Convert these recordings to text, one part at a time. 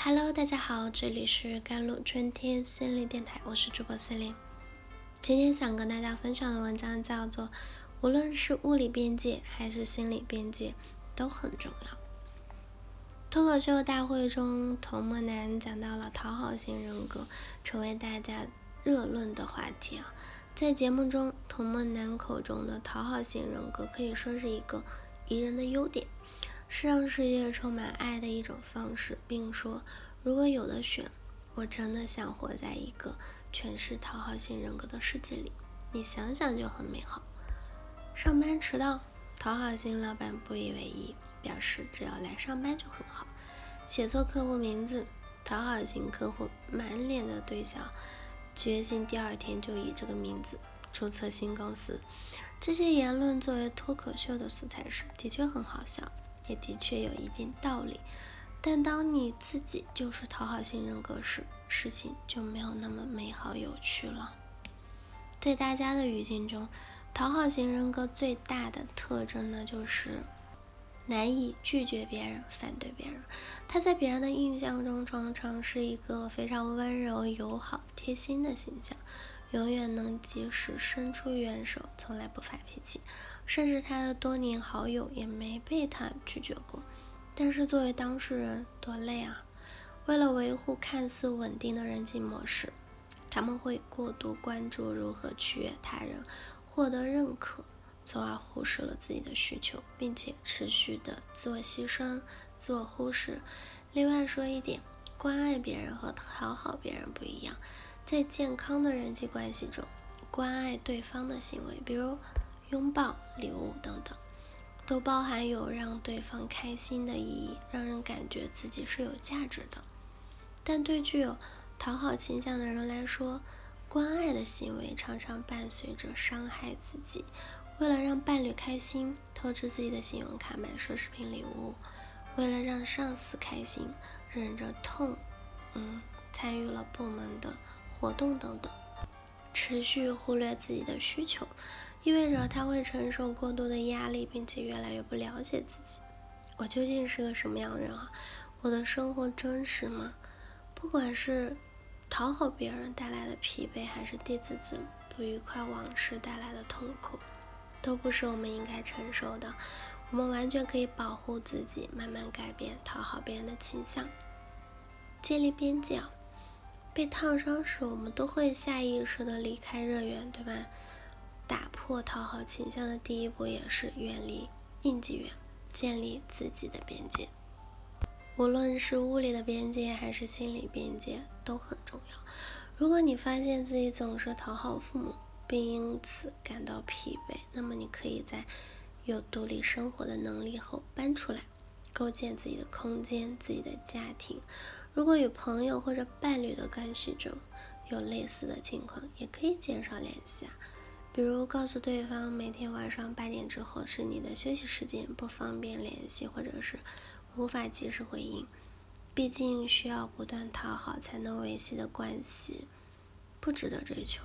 Hello，大家好，这里是甘露春天心理电台，我是主播思玲。今天想跟大家分享的文章叫做《无论是物理边界还是心理边界都很重要》。脱口秀大会中，童梦楠讲到了讨好型人格，成为大家热论的话题啊。在节目中，童梦楠口中的讨好型人格可以说是一个宜人的优点。是让世界充满爱的一种方式，并说，如果有的选，我真的想活在一个全是讨好型人格的世界里。你想想就很美好。上班迟到，讨好型老板不以为意，表示只要来上班就很好。写错客户名字，讨好型客户满脸的堆笑，决心第二天就以这个名字注册新公司。这些言论作为脱口秀的素材时，的确很好笑。也的确有一定道理，但当你自己就是讨好型人格时，事情就没有那么美好有趣了。在大家的语境中，讨好型人格最大的特征呢，就是难以拒绝别人、反对别人。他在别人的印象中，常常是一个非常温柔、友好、贴心的形象。永远能及时伸出援手，从来不发脾气，甚至他的多年好友也没被他拒绝过。但是作为当事人，多累啊！为了维护看似稳定的人际模式，他们会过度关注如何取悦他人、获得认可，从而忽视了自己的需求，并且持续的自我牺牲、自我忽视。另外说一点，关爱别人和讨好别人不一样。在健康的人际关系中，关爱对方的行为，比如拥抱、礼物等等，都包含有让对方开心的意义，让人感觉自己是有价值的。但对具有讨好倾向的人来说，关爱的行为常常伴随着伤害自己。为了让伴侣开心，透支自己的信用卡买奢侈品礼物；为了让上司开心，忍着痛，嗯，参与了部门的。活动等等，持续忽略自己的需求，意味着他会承受过多的压力，并且越来越不了解自己。我究竟是个什么样的人啊？我的生活真实吗？不管是讨好别人带来的疲惫，还是对自尊、不愉快往事带来的痛苦，都不是我们应该承受的。我们完全可以保护自己，慢慢改变讨好别人的倾向，建立边界。被烫伤时，我们都会下意识的离开热源，对吧？打破讨好倾向的第一步也是远离应激源，建立自己的边界。无论是物理的边界还是心理边界都很重要。如果你发现自己总是讨好父母，并因此感到疲惫，那么你可以在有独立生活的能力后搬出来，构建自己的空间、自己的家庭。如果与朋友或者伴侣的关系中有类似的情况，也可以减少联系啊。比如告诉对方，每天晚上八点之后是你的休息时间，不方便联系，或者是无法及时回应。毕竟需要不断讨好才能维系的关系，不值得追求。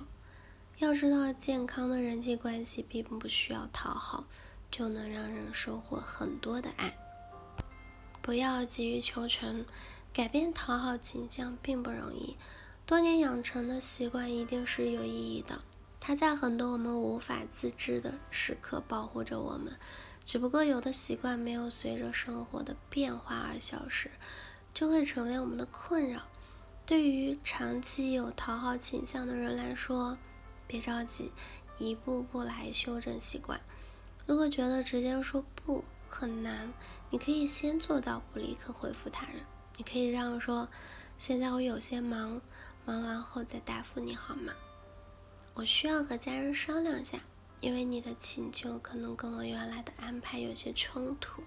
要知道，健康的人际关系并不需要讨好，就能让人收获很多的爱。不要急于求成。改变讨好倾向并不容易，多年养成的习惯一定是有意义的。它在很多我们无法自知的时刻保护着我们。只不过有的习惯没有随着生活的变化而消失，就会成为我们的困扰。对于长期有讨好倾向的人来说，别着急，一步步来修正习惯。如果觉得直接说不很难，你可以先做到不立刻回复他人。你可以这样说：“现在我有些忙，忙完后再答复你好吗？我需要和家人商量一下，因为你的请求可能跟我原来的安排有些冲突。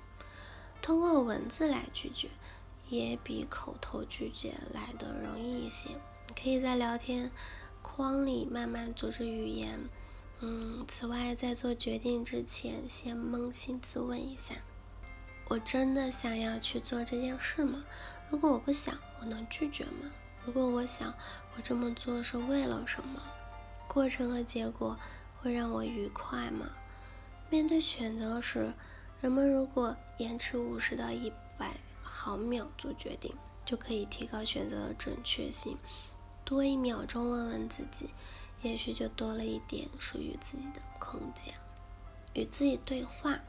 通过文字来拒绝，也比口头拒绝来的容易一些。你可以在聊天框里慢慢组织语言。嗯，此外，在做决定之前，先扪心自问一下：我真的想要去做这件事吗？”如果我不想，我能拒绝吗？如果我想，我这么做是为了什么？过程和结果会让我愉快吗？面对选择时，人们如果延迟五十到一百毫秒做决定，就可以提高选择的准确性。多一秒钟问问自己，也许就多了一点属于自己的空间。与自己对话，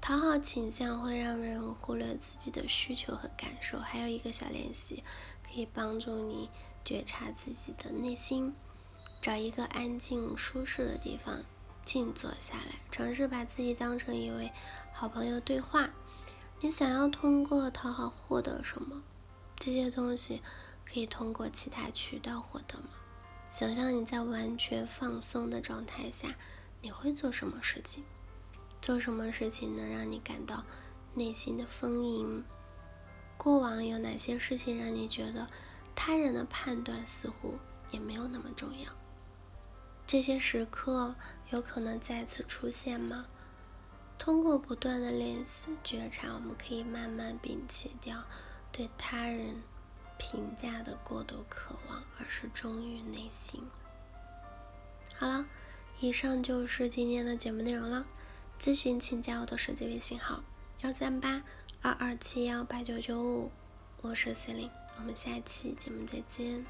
讨好倾向会让人忽自己的需求和感受。还有一个小练习，可以帮助你觉察自己的内心。找一个安静、舒适的地方，静坐下来，尝试把自己当成一位好朋友对话。你想要通过讨好获得什么？这些东西可以通过其他渠道获得吗？想象你在完全放松的状态下，你会做什么事情？做什么事情能让你感到内心的丰盈？过往有哪些事情让你觉得他人的判断似乎也没有那么重要？这些时刻有可能再次出现吗？通过不断的练习觉察，我们可以慢慢摒弃掉对他人评价的过度渴望，而是忠于内心。好了，以上就是今天的节目内容了。咨询请加我的手机微信号：幺三八二二七幺八九九五，我是 C 琳，我们下期节目再见。